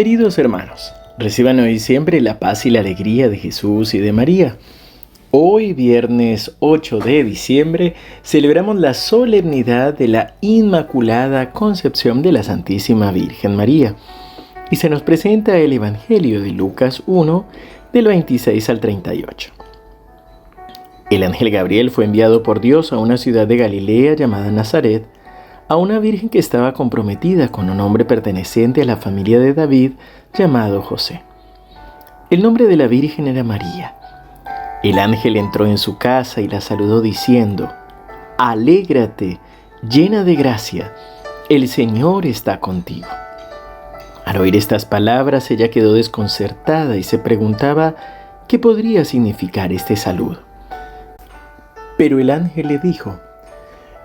Queridos hermanos, reciban hoy siempre la paz y la alegría de Jesús y de María. Hoy, viernes 8 de diciembre, celebramos la solemnidad de la Inmaculada Concepción de la Santísima Virgen María. Y se nos presenta el Evangelio de Lucas 1, del 26 al 38. El ángel Gabriel fue enviado por Dios a una ciudad de Galilea llamada Nazaret, a una virgen que estaba comprometida con un hombre perteneciente a la familia de David llamado José. El nombre de la virgen era María. El ángel entró en su casa y la saludó diciendo, Alégrate, llena de gracia, el Señor está contigo. Al oír estas palabras ella quedó desconcertada y se preguntaba qué podría significar este saludo. Pero el ángel le dijo,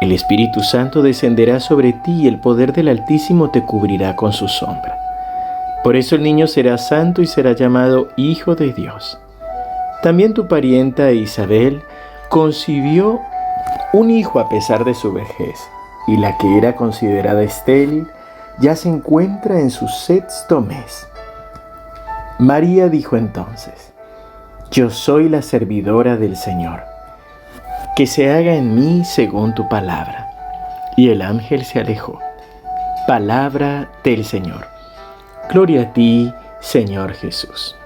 el Espíritu Santo descenderá sobre ti y el poder del Altísimo te cubrirá con su sombra. Por eso el niño será santo y será llamado Hijo de Dios. También tu parienta Isabel concibió un hijo a pesar de su vejez, y la que era considerada estéril ya se encuentra en su sexto mes. María dijo entonces, Yo soy la servidora del Señor que se haga en mí según tu palabra. Y el ángel se alejó. Palabra del Señor. Gloria a ti, Señor Jesús.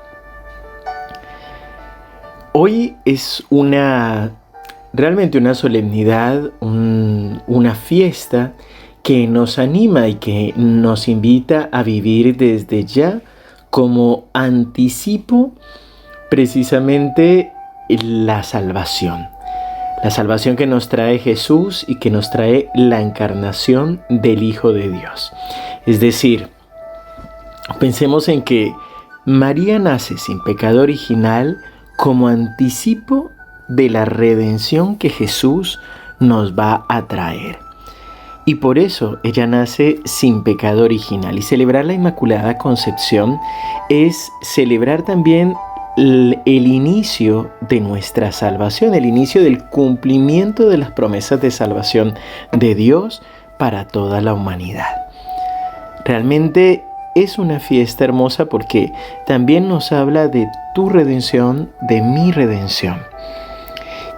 Hoy es una, realmente una solemnidad, una fiesta que nos anima y que nos invita a vivir desde ya como anticipo precisamente la salvación la salvación que nos trae Jesús y que nos trae la encarnación del Hijo de Dios. Es decir, pensemos en que María nace sin pecado original como anticipo de la redención que Jesús nos va a traer. Y por eso ella nace sin pecado original. Y celebrar la Inmaculada Concepción es celebrar también el, inicio de nuestra salvación, el inicio del cumplimiento de las promesas de salvación de Dios para toda la humanidad. Realmente es una fiesta hermosa porque también nos habla de tu redención, de mi redención.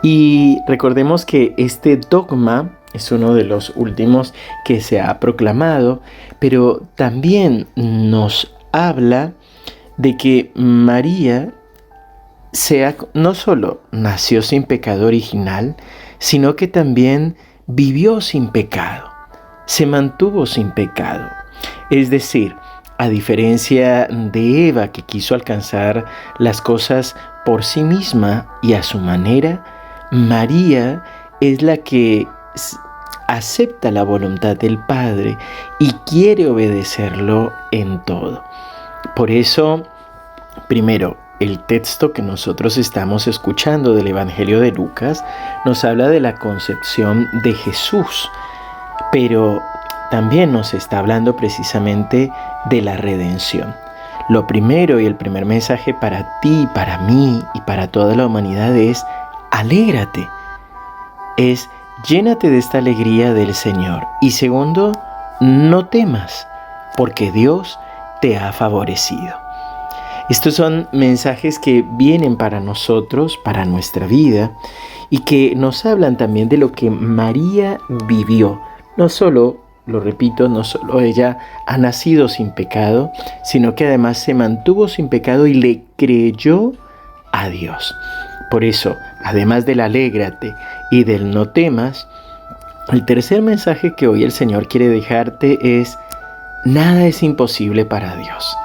Y recordemos que este dogma es uno de los últimos que se ha proclamado, pero también nos habla de que María sea, no solo nació sin pecado original, sino que también vivió sin pecado, se mantuvo sin pecado. Es decir, a diferencia de Eva que quiso alcanzar las cosas por sí misma y a su manera, María es la que acepta la voluntad del Padre y quiere obedecerlo en todo. Por eso, primero, el texto que nosotros estamos escuchando del Evangelio de Lucas nos habla de la concepción de Jesús, pero también nos está hablando precisamente de la redención. Lo primero y el primer mensaje para ti, para mí y para toda la humanidad es, alégrate, es llénate de esta alegría del Señor. Y segundo, no temas, porque Dios te ha favorecido. Estos son mensajes que vienen para nosotros, para nuestra vida, y que nos hablan también de lo que María vivió. No solo, lo repito, no solo ella ha nacido sin pecado, sino que además se mantuvo sin pecado y le creyó a Dios. Por eso, además del alégrate y del no temas, el tercer mensaje que hoy el Señor quiere dejarte es, nada es imposible para Dios.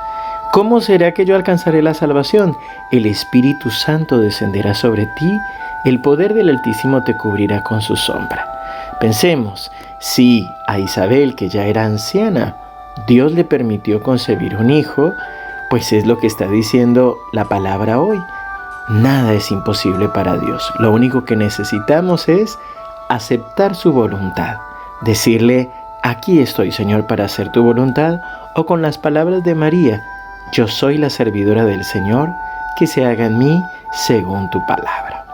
¿Cómo será que yo alcanzaré la salvación? El Espíritu Santo descenderá sobre ti, el poder del Altísimo te cubrirá con su sombra. Pensemos, si a Isabel, que ya era anciana, Dios le permitió concebir un hijo, pues es lo que está diciendo la palabra hoy. Nada es imposible para Dios. Lo único que necesitamos es aceptar su voluntad, decirle, aquí estoy Señor para hacer tu voluntad, o con las palabras de María, yo soy la servidora del Señor, que se haga en mí según tu palabra.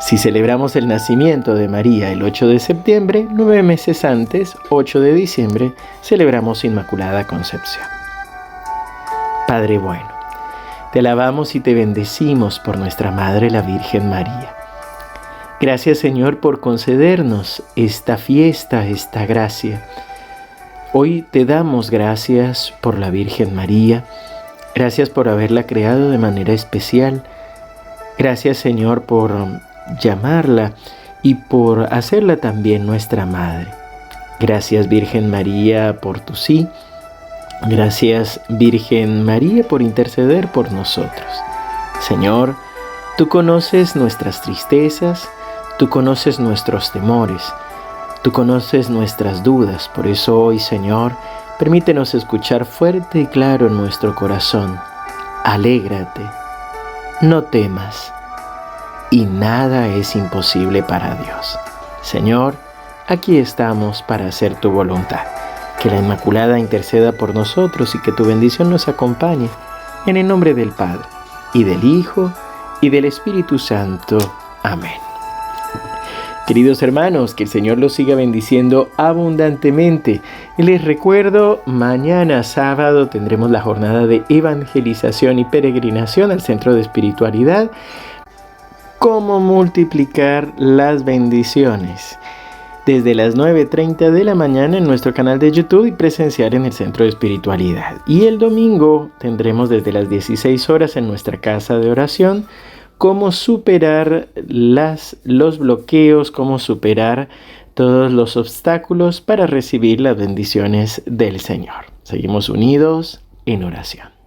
Si celebramos el nacimiento de María el 8 de septiembre, nueve meses antes, 8 de diciembre, celebramos Inmaculada Concepción. Padre bueno, te alabamos y te bendecimos por nuestra Madre la Virgen María. Gracias Señor por concedernos esta fiesta, esta gracia. Hoy te damos gracias por la Virgen María, gracias por haberla creado de manera especial, gracias Señor por llamarla y por hacerla también nuestra Madre. Gracias Virgen María por tu sí, gracias Virgen María por interceder por nosotros. Señor, tú conoces nuestras tristezas, Tú conoces nuestros temores, tú conoces nuestras dudas, por eso hoy, Señor, permítenos escuchar fuerte y claro en nuestro corazón. Alégrate, no temas, y nada es imposible para Dios. Señor, aquí estamos para hacer tu voluntad. Que la Inmaculada interceda por nosotros y que tu bendición nos acompañe. En el nombre del Padre, y del Hijo, y del Espíritu Santo. Amén. Queridos hermanos, que el Señor los siga bendiciendo abundantemente. Les recuerdo, mañana sábado tendremos la jornada de evangelización y peregrinación al Centro de Espiritualidad. Cómo multiplicar las bendiciones. Desde las 9.30 de la mañana en nuestro canal de YouTube y presenciar en el Centro de Espiritualidad. Y el domingo tendremos desde las 16 horas en nuestra casa de oración cómo superar los bloqueos, cómo superar todos los obstáculos para recibir las bendiciones del Señor. Seguimos unidos en oración.